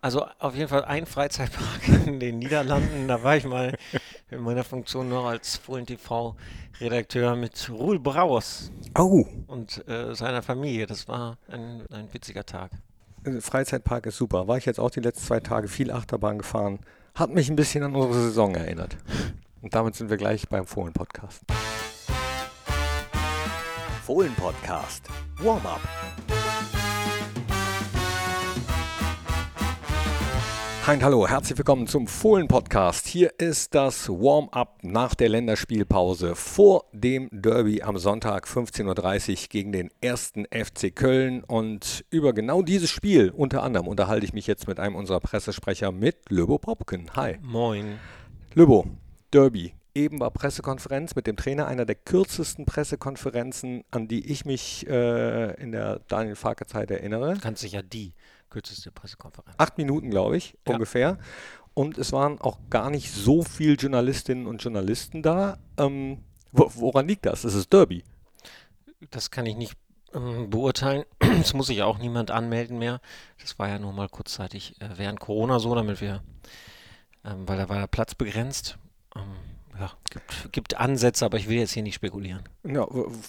Also auf jeden Fall ein Freizeitpark in den Niederlanden. Da war ich mal in meiner Funktion noch als Fohlen TV-Redakteur mit Ruhl Brauers Oh, und äh, seiner Familie. Das war ein, ein witziger Tag. äh, Freizeitpark ist super. War ich jetzt auch die letzten zwei Tage viel Achterbahn gefahren. Hat mich ein bisschen an unsere Saison erinnert. Und damit sind wir gleich beim Fohlen-Podcast. Fohlen-Podcast. Warm-up. Und hallo, herzlich willkommen zum Fohlen-Podcast. Hier ist das Warm-up nach der Länderspielpause vor dem Derby am Sonntag 15.30 Uhr gegen den ersten FC Köln. Und über genau dieses Spiel unter anderem unterhalte ich mich jetzt mit einem unserer Pressesprecher mit Löbo Popken. Hi. Moin. Löbo, Derby. Eben war Pressekonferenz mit dem Trainer, einer der kürzesten Pressekonferenzen, an die ich mich äh, in der Daniel Farke-Zeit erinnere. Ganz sicher die kürzeste Pressekonferenz. Acht Minuten, glaube ich, Ja. ungefähr. Und es waren auch gar nicht so viele Journalistinnen und Journalisten da. Ähm, wo, woran liegt das? Es ist Derby. Das kann ich nicht ähm, beurteilen. Es muss sich auch niemand anmelden mehr. Das war ja nur mal kurzzeitig äh, während Corona so, damit wir, ähm, weil da war der Platz begrenzt. Ähm, ja, gibt, gibt Ansätze, aber ich will jetzt hier nicht spekulieren. Ja,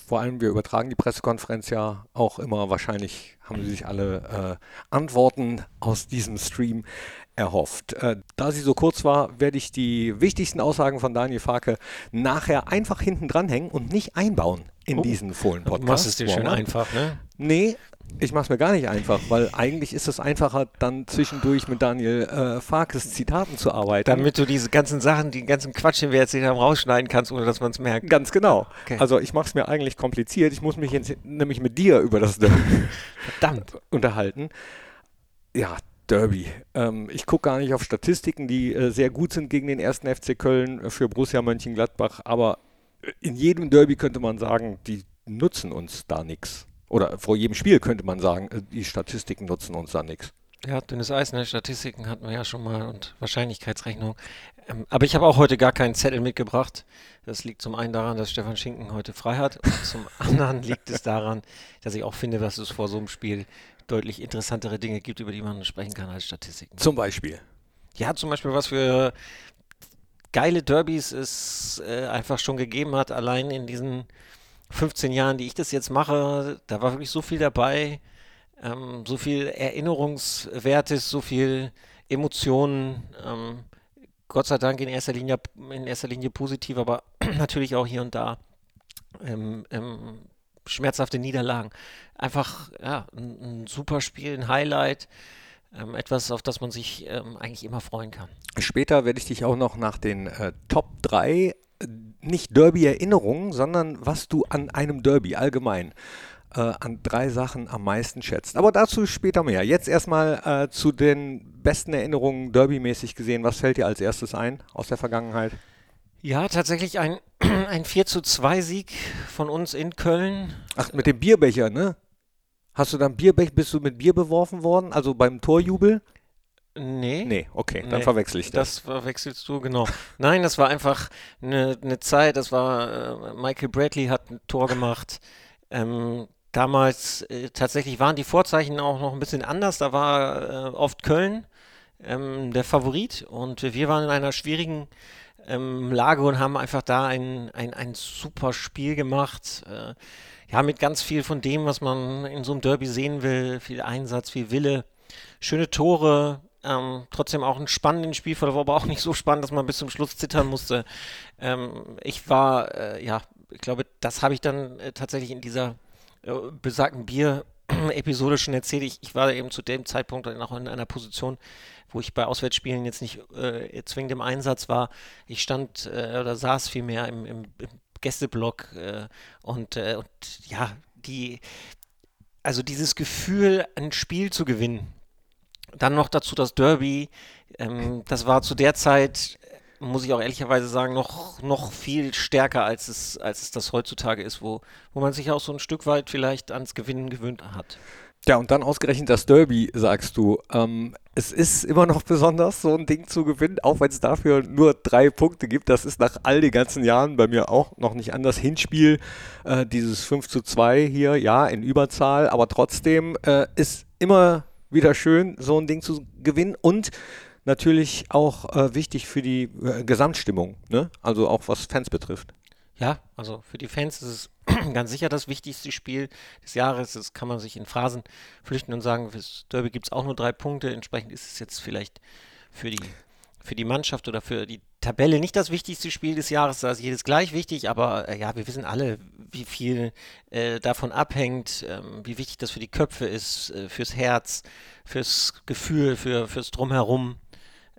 vor allem, wir übertragen die Pressekonferenz ja auch immer. Wahrscheinlich haben Sie sich alle äh, Antworten aus diesem Stream erhofft. Äh, da sie so kurz war, werde ich die wichtigsten Aussagen von Daniel Farke nachher einfach hinten dranhängen und nicht einbauen in Oh. diesen Fohlen-Podcast. Du machst es dir schön einfach, ne? Nee, ich mach's mir gar nicht einfach, weil eigentlich ist es einfacher, dann zwischendurch mit Daniel äh, Farkes Zitaten zu arbeiten. Damit du diese ganzen Sachen, die ganzen Quatsch, den wir jetzt haben, rausschneiden kannst, ohne dass man es merkt. Ganz genau. Okay. Also ich mach's mir eigentlich kompliziert. Ich muss mich jetzt nämlich mit dir über das Verdammt. unterhalten. Ja, Derby. Ähm, ich gucke gar nicht auf Statistiken, die äh, sehr gut sind gegen den ersten FC Köln äh, für Borussia Mönchengladbach, aber äh, in jedem Derby könnte man sagen, die nutzen uns da nichts. Oder vor jedem Spiel könnte man sagen, äh, die Statistiken nutzen uns da nichts. Ja, dünnes Eis, ne? Statistiken hatten wir ja schon mal und Wahrscheinlichkeitsrechnung. Ähm, aber ich habe auch heute gar keinen Zettel mitgebracht. Das liegt zum einen daran, dass Stefan Schinken heute frei hat und zum anderen liegt es daran, dass ich auch finde, dass es vor so einem Spiel deutlich interessantere Dinge gibt, über die man sprechen kann als Statistiken. Zum Beispiel. Ja, zum Beispiel, was für geile Derbys es äh, einfach schon gegeben hat, allein in diesen 15 Jahren, die ich das jetzt mache, da war wirklich so viel dabei, ähm, so viel Erinnerungswertes, so viel Emotionen. Ähm, Gott sei Dank in erster Linie, in erster Linie positiv, aber natürlich auch hier und da ähm, ähm, schmerzhafte Niederlagen. Einfach ja, ein, ein super Spiel, ein Highlight. Ähm, etwas, auf das man sich ähm, eigentlich immer freuen kann. Später werde ich dich auch noch nach den äh, Top 3, äh, nicht Derby-Erinnerungen, sondern was du an einem Derby allgemein äh, an drei Sachen am meisten schätzt. Aber dazu später mehr. Jetzt erstmal äh, zu den besten Erinnerungen Derby-mäßig gesehen. Was fällt dir als erstes ein aus der Vergangenheit? Ja, tatsächlich ein, ein 4 zu 2 Sieg von uns in Köln. Ach, mit dem Bierbecher, ne? Hast du dann Bierbecher, bist du mit Bier beworfen worden? Also beim Torjubel? Nee. Nee, okay, dann Nee, verwechsel ich das. Das verwechselst du, genau. Nein, das war einfach eine, eine Zeit, das war, äh, Michael Bradley hat ein Tor gemacht. Ähm, damals äh, tatsächlich waren die Vorzeichen auch noch ein bisschen anders. Da war äh, oft Köln ähm, der Favorit und wir waren in einer schwierigen ähm, Lage und haben einfach da ein, ein, ein super Spiel gemacht. Äh, ja, mit ganz viel von dem, was man in so einem Derby sehen will. Viel Einsatz, viel Wille, schöne Tore. Ähm, trotzdem auch ein spannendes Spielverlauf, aber auch nicht so spannend, dass man bis zum Schluss zittern musste. Ähm, ich war, äh, ja, ich glaube, das habe ich dann äh, tatsächlich in dieser äh, besagten Bier-Episode schon erzählt. Ich, ich war eben zu dem Zeitpunkt dann auch in einer Position, wo ich bei Auswärtsspielen jetzt nicht äh, zwingend im Einsatz war. Ich stand äh, oder saß vielmehr im, im, im Gästeblock äh, und, und ja, die, also dieses Gefühl, ein Spiel zu gewinnen, dann noch dazu das Derby, ähm, das war zu der Zeit, muss ich auch ehrlicherweise sagen, noch, noch viel stärker, als es, als es das heutzutage ist, wo, wo man sich auch so ein Stück weit vielleicht ans Gewinnen gewöhnt hat. Ja, und dann ausgerechnet das Derby, sagst du. Ähm, es ist immer noch besonders, so ein Ding zu gewinnen, auch wenn es dafür nur drei Punkte gibt. Das ist nach all den ganzen Jahren bei mir auch noch nicht anders. Hinspiel, äh, dieses 5 zu 2 hier, ja, in Überzahl, aber trotzdem äh, ist immer wieder schön, so ein Ding zu gewinnen und natürlich auch äh, wichtig für die äh, Gesamtstimmung, ne? also auch was Fans betrifft. Ja, also für die Fans ist es ganz sicher das wichtigste Spiel des Jahres. Das kann man sich in Phrasen flüchten und sagen, fürs Derby gibt es auch nur drei Punkte. Entsprechend ist es jetzt vielleicht für die, für die Mannschaft oder für die Tabelle nicht das wichtigste Spiel des Jahres. Da ist jedes gleich wichtig, aber äh, ja, wir wissen alle, wie viel äh, davon abhängt, ähm, wie wichtig das für die Köpfe ist, äh, fürs Herz, fürs Gefühl, für, fürs Drumherum.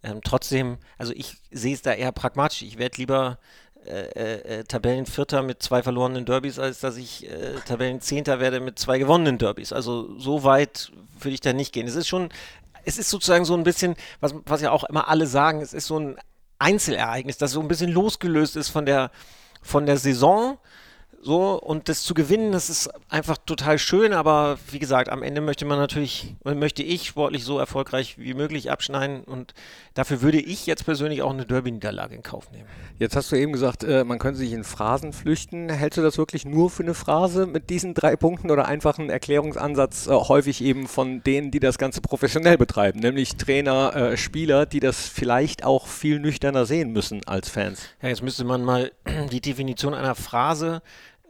Ähm, trotzdem, also ich sehe es da eher pragmatisch. Ich werde lieber äh, äh, äh, Tabellenvierter mit zwei verlorenen Derbys, als dass ich Tabellenzehnter werde mit zwei gewonnenen Derbys. Also so weit würde ich da nicht gehen. Es ist schon, es ist sozusagen so ein bisschen, was, was ja auch immer alle sagen, es ist so ein Einzelereignis, das so ein bisschen losgelöst ist von der, von der Saison so, und das zu gewinnen, das ist einfach total schön, aber wie gesagt, am Ende möchte man natürlich, möchte ich sportlich so erfolgreich wie möglich abschneiden und dafür würde ich jetzt persönlich auch eine Derby-Niederlage in Kauf nehmen. Jetzt hast du eben gesagt, äh, man könnte sich in Phrasen flüchten. Hältst du das wirklich nur für eine Phrase mit diesen drei Punkten oder einfach einen Erklärungsansatz, äh, häufig eben von denen, die das Ganze professionell betreiben, nämlich Trainer, äh, Spieler, die das vielleicht auch viel nüchterner sehen müssen als Fans? Ja, jetzt müsste man mal die Definition einer Phrase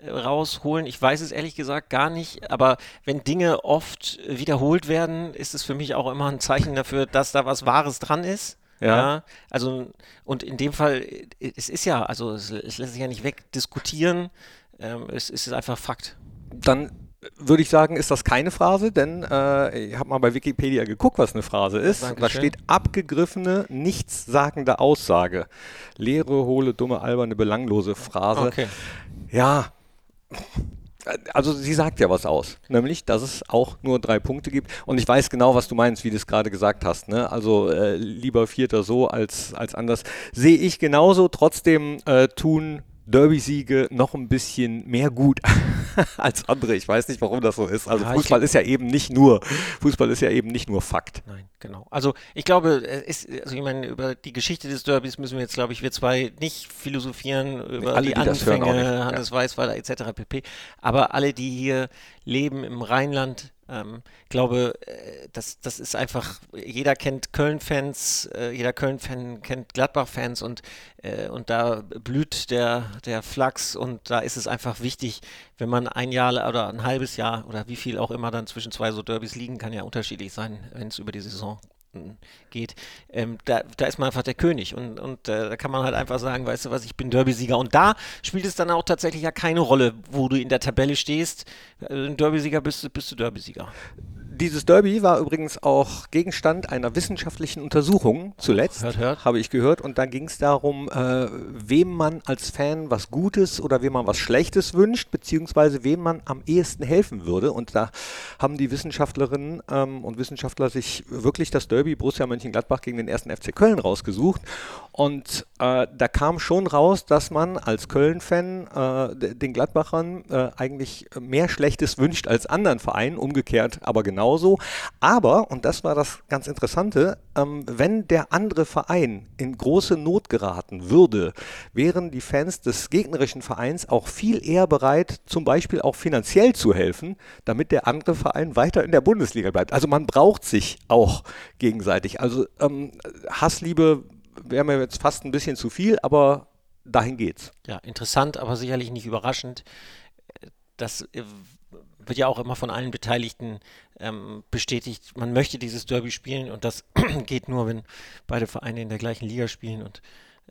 rausholen. Ich weiß es ehrlich gesagt gar nicht, aber wenn Dinge oft wiederholt werden, ist es für mich auch immer ein Zeichen dafür, dass da was Wahres dran ist. Ja. ja. also und in dem Fall, es ist ja, also es, es lässt sich ja nicht wegdiskutieren, ähm, es, es ist einfach Fakt. Dann würde ich sagen, ist das keine Phrase, denn äh, ich habe mal bei Wikipedia geguckt, was eine Phrase ist. Dankeschön. Da steht abgegriffene, nichtssagende Aussage. Leere, hohle, dumme, alberne, belanglose Phrase. Okay. Ja, also sie sagt ja was aus, nämlich, dass es auch nur drei Punkte gibt. Und ich weiß genau, was du meinst, wie du es gerade gesagt hast. Ne? Also äh, lieber Vierter so als, als anders. Sehe ich genauso. Trotzdem äh, tun Derby-Siege noch ein bisschen mehr gut als andere. Ich weiß nicht, warum das so ist. Also ja, Fußball ist ja eben nicht nur Fußball ist ja eben nicht nur Fakt. Nein, genau. Also ich glaube, ist, also ich meine, über die Geschichte des Derbys müssen wir jetzt, glaube ich, wir zwei nicht philosophieren über alle, die, die Anfänge, Hannes ja. Weißweiler etc. pp. Aber alle, die hier leben im Rheinland, ähm, glaube, äh, das, das ist einfach, jeder kennt Köln-Fans, äh, jeder Köln-Fan kennt Gladbach-Fans und, äh, und da blüht der, der Flachs und da ist es einfach wichtig, wenn man ein Jahr oder ein halbes Jahr oder wie viel auch immer dann zwischen zwei so Derbys liegen, kann ja unterschiedlich sein, wenn es über die Saison geht, ähm, da, da ist man einfach der König und, und äh, da kann man halt einfach sagen, weißt du was, ich bin Derby-Sieger und da spielt es dann auch tatsächlich ja keine Rolle, wo du in der Tabelle stehst. Äh, ein Derby-Sieger bist, bist du Derby-Sieger. Dieses Derby war übrigens auch Gegenstand einer wissenschaftlichen Untersuchung zuletzt, hört, hört. habe ich gehört. Und da ging es darum, äh, wem man als Fan was Gutes oder wem man was Schlechtes wünscht, beziehungsweise wem man am ehesten helfen würde. Und da haben die Wissenschaftlerinnen ähm, und Wissenschaftler sich wirklich das Derby Borussia Mönchengladbach gegen den ersten FC Köln rausgesucht. Und äh, da kam schon raus, dass man als Köln-Fan äh, den Gladbachern äh, eigentlich mehr Schlechtes wünscht als anderen Vereinen, umgekehrt aber genau genauso. Aber, und das war das ganz Interessante, ähm, wenn der andere Verein in große Not geraten würde, wären die Fans des gegnerischen Vereins auch viel eher bereit, zum Beispiel auch finanziell zu helfen, damit der andere Verein weiter in der Bundesliga bleibt. Also man braucht sich auch gegenseitig. Also ähm, Hassliebe wäre mir jetzt fast ein bisschen zu viel, aber dahin geht's. Ja, interessant, aber sicherlich nicht überraschend. Das äh, wird ja auch immer von allen Beteiligten ähm, bestätigt, man möchte dieses Derby spielen und das geht nur, wenn beide Vereine in der gleichen Liga spielen und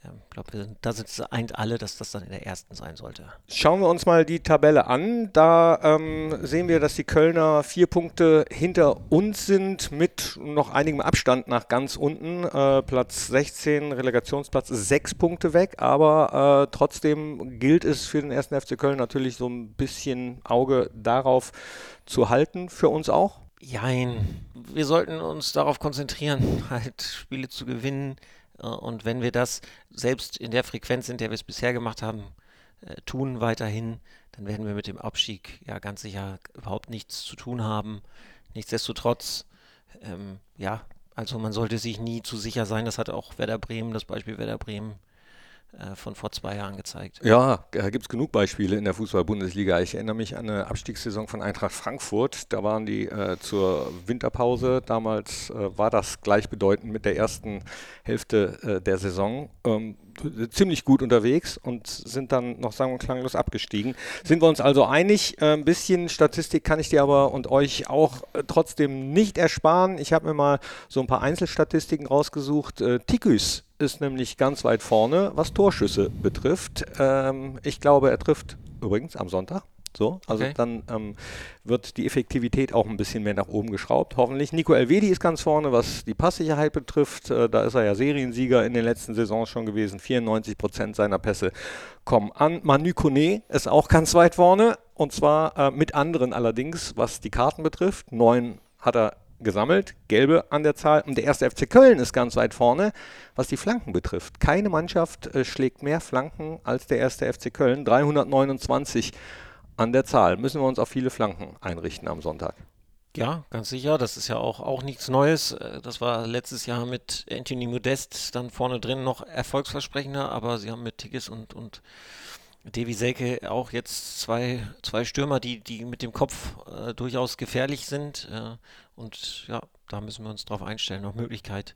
ich ähm, glaube, da sind es eint alle, dass das dann in der ersten sein sollte. Schauen wir uns mal die Tabelle an. Da ähm, sehen wir, dass die Kölner vier Punkte hinter uns sind, mit noch einigem Abstand nach ganz unten. Äh, Platz 16, Relegationsplatz, sechs Punkte weg. Aber äh, trotzdem gilt es für den ersten FC Köln natürlich so ein bisschen Auge darauf zu halten. Für uns auch? Jein. Wir sollten uns darauf konzentrieren, halt Spiele zu gewinnen und wenn wir das selbst in der Frequenz, in der wir es bisher gemacht haben, äh, tun weiterhin, dann werden wir mit dem Abstieg ja ganz sicher überhaupt nichts zu tun haben. Nichtsdestotrotz, ähm, ja, also man sollte sich nie zu sicher sein. Das hat auch Werder Bremen, das Beispiel Werder Bremen äh, von vor zwei Jahren gezeigt. Ja, da gibt es genug Beispiele in der Fußball-Bundesliga. Ich erinnere mich an eine Abstiegssaison von Eintracht Frankfurt. Da waren die äh, zur Winterpause. Damals äh, war das gleichbedeutend mit der ersten Hälfte äh, der Saison. Ähm, ziemlich gut unterwegs und sind dann noch sagen wir klanglos abgestiegen. Sind wir uns also einig? Äh, ein bisschen Statistik kann ich dir aber und euch auch äh, trotzdem nicht ersparen. Ich habe mir mal so ein paar Einzelstatistiken rausgesucht. Äh, Tikus ist nämlich ganz weit vorne, was Torschüsse betrifft. Ähm, ich glaube, er trifft übrigens am Sonntag. So, also okay. dann ähm, wird die Effektivität auch ein bisschen mehr nach oben geschraubt, hoffentlich. Nico Elvedi ist ganz vorne, was die Passsicherheit betrifft. Äh, da ist er ja Seriensieger in den letzten Saisons schon gewesen. 94 Prozent seiner Pässe kommen an. Manu Kone ist auch ganz weit vorne und zwar äh, mit anderen allerdings, was die Karten betrifft. Neun hat er gesammelt, gelbe an der Zahl. Und der erste FC Köln ist ganz weit vorne, was die Flanken betrifft. Keine Mannschaft äh, schlägt mehr Flanken als der erste FC Köln. 329 an der Zahl. Müssen wir uns auf viele Flanken einrichten am Sonntag. Ja, ganz sicher. Das ist ja auch, auch nichts Neues. Äh, das war letztes Jahr mit Anthony Modest dann vorne drin noch erfolgsversprechender, aber sie haben mit Tigges und, und Devi Selke auch jetzt zwei, zwei Stürmer, die, die mit dem Kopf äh, durchaus gefährlich sind. Äh, und ja, da müssen wir uns drauf einstellen. Noch Möglichkeit,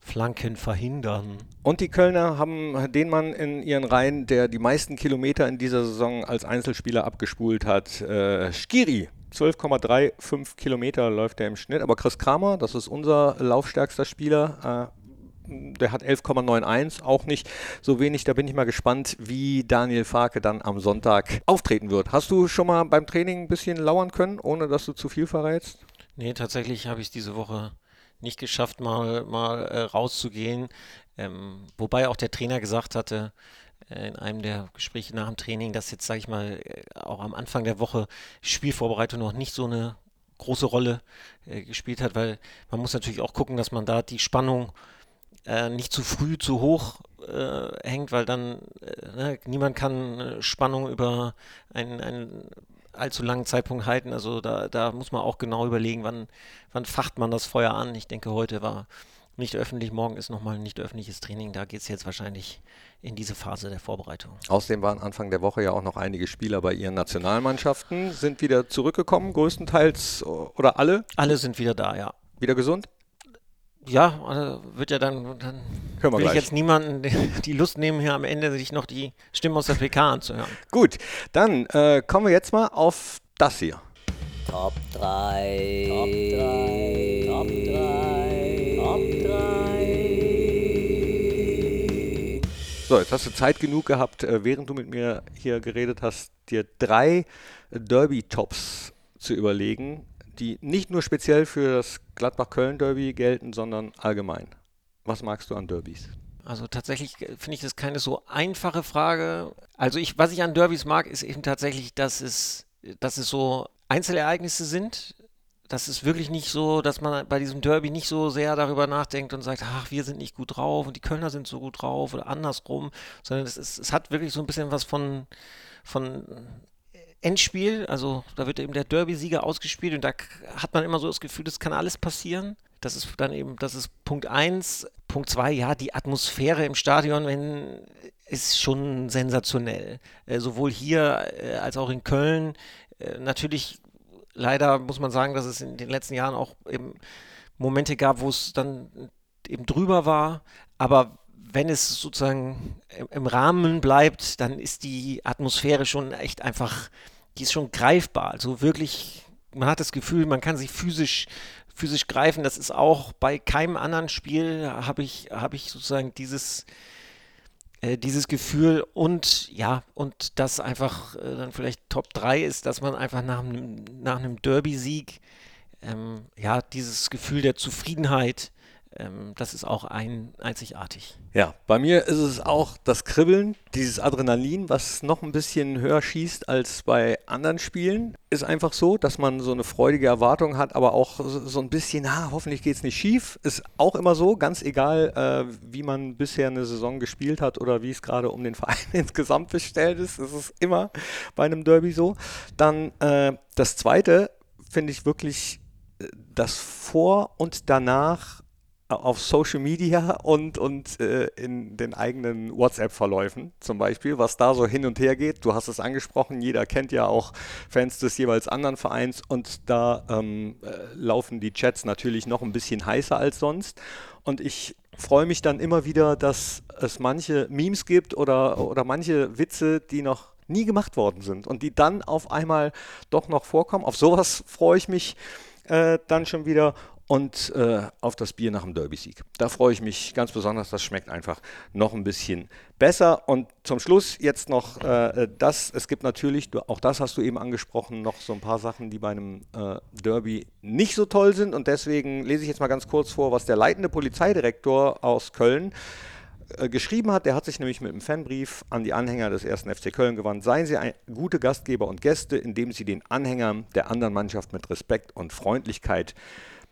Flanken verhindern. Und die Kölner haben den Mann in ihren Reihen, der die meisten Kilometer in dieser Saison als Einzelspieler abgespult hat, äh, Skiri. 12,35 Kilometer läuft er im Schnitt. Aber Chris Kramer, das ist unser laufstärkster Spieler, äh, der hat 11,91, auch nicht so wenig. Da bin ich mal gespannt, wie Daniel Farke dann am Sonntag auftreten wird. Hast du schon mal beim Training ein bisschen lauern können, ohne dass du zu viel verrätst? Nee, tatsächlich habe ich es diese Woche nicht geschafft, mal, mal äh, rauszugehen. Ähm, wobei auch der Trainer gesagt hatte, äh, in einem der Gespräche nach dem Training, dass jetzt, sage ich mal, äh, auch am Anfang der Woche Spielvorbereitung noch nicht so eine große Rolle äh, gespielt hat, weil man muss natürlich auch gucken, dass man da die Spannung nicht zu früh zu hoch hängt, weil dann ne, niemand kann Spannung über einen, einen allzu langen Zeitpunkt halten. Also da, da muss man auch genau überlegen, wann, wann facht man das Feuer an. Ich denke, heute war nicht öffentlich, morgen ist nochmal ein nicht öffentliches Training. Da geht es jetzt wahrscheinlich in diese Phase der Vorbereitung. Außerdem waren Anfang der Woche ja auch noch einige Spieler bei ihren Nationalmannschaften, sind wieder zurückgekommen, größtenteils oder alle? Alle sind wieder da, ja. Wieder gesund? Ja, also wird ja dann, dann will gleich. ich jetzt niemanden die Lust nehmen, hier am Ende sich noch die Stimme aus der PK anzuhören. Gut, dann äh, kommen wir jetzt mal auf das hier. Top 3. Top 3. Top 3. Top 3. So, jetzt hast du Zeit genug gehabt, äh, während du mit mir hier geredet hast, dir drei Derby-Tops zu überlegen die nicht nur speziell für das Gladbach-Köln-Derby gelten, sondern allgemein. Was magst du an Derbys? Also tatsächlich finde ich das keine so einfache Frage. Also ich, was ich an Derbys mag, ist eben tatsächlich, dass es, dass es so Einzelereignisse sind. Das ist wirklich nicht so, dass man bei diesem Derby nicht so sehr darüber nachdenkt und sagt, ach, wir sind nicht gut drauf und die Kölner sind so gut drauf oder andersrum, sondern es, ist, es hat wirklich so ein bisschen was von, von Endspiel, also da wird eben der Derby-Sieger ausgespielt und da hat man immer so das Gefühl, das kann alles passieren. Das ist dann eben, das ist Punkt 1. Punkt 2, ja, die Atmosphäre im Stadion, wenn, ist schon sensationell. Äh, sowohl hier äh, als auch in Köln. Äh, natürlich, leider muss man sagen, dass es in den letzten Jahren auch eben Momente gab, wo es dann eben drüber war. Aber wenn es sozusagen im Rahmen bleibt, dann ist die Atmosphäre schon echt einfach die ist schon greifbar. Also wirklich, man hat das Gefühl, man kann sie physisch, physisch greifen. Das ist auch bei keinem anderen Spiel habe ich, habe ich sozusagen dieses, äh, dieses Gefühl und ja, und das einfach äh, dann vielleicht Top 3 ist, dass man einfach nach einem, nach Derby-Sieg ähm, ja, dieses Gefühl der Zufriedenheit das ist auch ein, einzigartig. Ja, bei mir ist es auch das Kribbeln, dieses Adrenalin, was noch ein bisschen höher schießt als bei anderen Spielen. Ist einfach so, dass man so eine freudige Erwartung hat, aber auch so ein bisschen, ah, hoffentlich geht es nicht schief. Ist auch immer so, ganz egal, äh, wie man bisher eine Saison gespielt hat oder wie es gerade um den Verein insgesamt bestellt ist. Es ist immer bei einem Derby so. Dann äh, das Zweite finde ich wirklich äh, das Vor und Danach auf Social Media und, und äh, in den eigenen WhatsApp-Verläufen zum Beispiel, was da so hin und her geht. Du hast es angesprochen, jeder kennt ja auch Fans des jeweils anderen Vereins und da ähm, äh, laufen die Chats natürlich noch ein bisschen heißer als sonst. Und ich freue mich dann immer wieder, dass es manche Memes gibt oder, oder manche Witze, die noch nie gemacht worden sind und die dann auf einmal doch noch vorkommen. Auf sowas freue ich mich äh, dann schon wieder und äh, auf das Bier nach dem Derby-Sieg. Da freue ich mich ganz besonders. Das schmeckt einfach noch ein bisschen besser. Und zum Schluss jetzt noch äh, das. Es gibt natürlich, auch das hast du eben angesprochen, noch so ein paar Sachen, die bei einem äh, Derby nicht so toll sind. Und deswegen lese ich jetzt mal ganz kurz vor, was der leitende Polizeidirektor aus Köln äh, geschrieben hat. Der hat sich nämlich mit einem Fanbrief an die Anhänger des ersten FC Köln gewandt. Seien Sie gute Gastgeber und Gäste, indem Sie den Anhängern der anderen Mannschaft mit Respekt und Freundlichkeit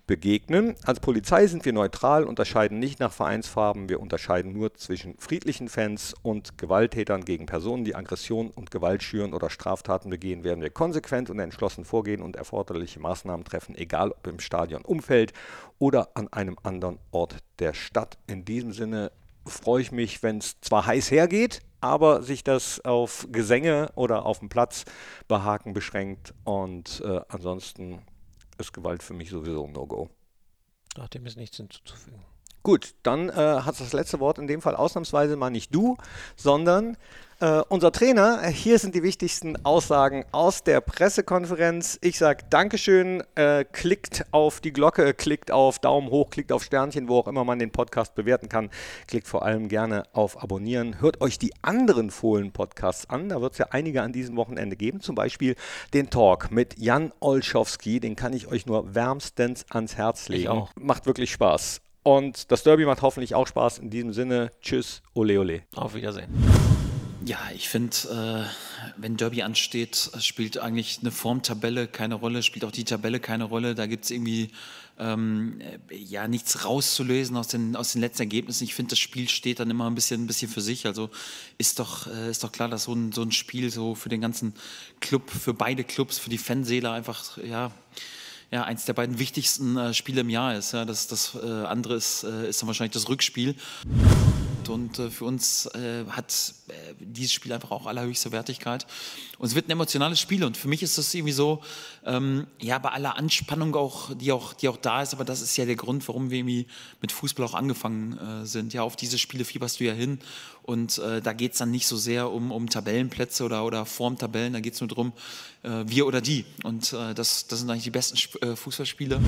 begegnen. Als Polizei sind wir neutral, unterscheiden nicht nach Vereinsfarben, wir unterscheiden nur zwischen friedlichen Fans und Gewalttätern gegen Personen, die Aggression und Gewalt schüren oder Straftaten begehen, werden wir konsequent und entschlossen vorgehen und erforderliche Maßnahmen treffen, egal ob im Stadionumfeld oder an einem anderen Ort der Stadt. In diesem Sinne freue ich mich, wenn es zwar heiß hergeht, aber sich das auf Gesänge oder auf dem Platz behaken beschränkt und äh, ansonsten ist Gewalt für mich sowieso ein No-Go. Ach, dem ist nichts hinzuzufügen. Gut, dann äh, hat das letzte Wort in dem Fall ausnahmsweise mal nicht du, sondern äh, unser Trainer. Hier sind die wichtigsten Aussagen aus der Pressekonferenz. Ich sage Dankeschön, äh, klickt auf die Glocke, klickt auf Daumen hoch, klickt auf Sternchen, wo auch immer man den Podcast bewerten kann. Klickt vor allem gerne auf Abonnieren. Hört euch die anderen Fohlen-Podcasts an. Da wird es ja einige an diesem Wochenende geben. Zum Beispiel den Talk mit Jan Olschowski. Den kann ich euch nur wärmstens ans Herz legen. Macht wirklich Spaß. Und das Derby macht hoffentlich auch Spaß. In diesem Sinne, tschüss, ole ole. Auf Wiedersehen. Ja, ich finde, äh, wenn Derby ansteht, spielt eigentlich eine Formtabelle keine Rolle, spielt auch die Tabelle keine Rolle. Da gibt es irgendwie ähm, ja nichts rauszulösen aus den, aus den letzten Ergebnissen. Ich finde, das Spiel steht dann immer ein bisschen, ein bisschen für sich. Also ist doch, äh, ist doch klar, dass so ein, so ein Spiel so für den ganzen Club, für beide Clubs, für die Fanseele einfach, ja, ja, eins der beiden wichtigsten äh, Spiele im Jahr ist. Ja. Das, das äh, andere ist, äh, ist dann wahrscheinlich das Rückspiel. Und äh, für uns äh, hat äh, dieses Spiel einfach auch allerhöchste Wertigkeit. Und es wird ein emotionales Spiel. Und für mich ist das irgendwie so, ähm, ja, bei aller Anspannung auch, die auch, die auch da ist, aber das ist ja der Grund, warum wir irgendwie mit Fußball auch angefangen sind. Ja, auf diese Spiele fieberst du ja hin. Und da geht es dann nicht so sehr um, um Tabellenplätze oder, oder Formtabellen, da geht es nur darum, wir oder die. Und das, das sind eigentlich die besten Fußballspiele.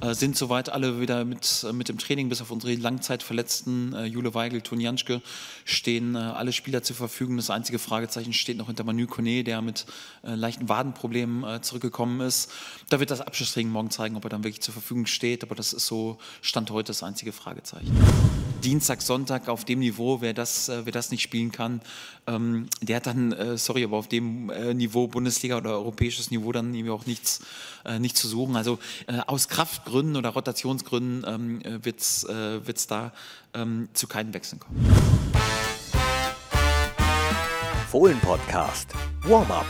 Äh, sind soweit alle wieder mit, äh, mit dem Training, bis auf unsere Langzeitverletzten, äh, Jule Weigel, Toni Janschke, stehen äh, alle Spieler zur Verfügung. Das einzige Fragezeichen steht noch hinter Manu Kone, der mit äh, leichten Wadenproblemen äh, zurückgekommen ist. Da wird das Abschlusstraining morgen zeigen, ob er dann wirklich zur Verfügung steht, aber das ist so Stand heute das einzige Fragezeichen. Dienstag, Sonntag auf dem Niveau, wer das, wer das nicht spielen kann, ähm, der hat dann, sorry, aber auf dem Niveau Bundesliga oder europäisches Niveau dann irgendwie auch nichts, nichts zu suchen. Also aus Kraft Gründen oder Rotationsgründen ähm, äh, wird es äh, da ähm, zu keinen Wechseln kommen. Fohlen Podcast. Warm-up.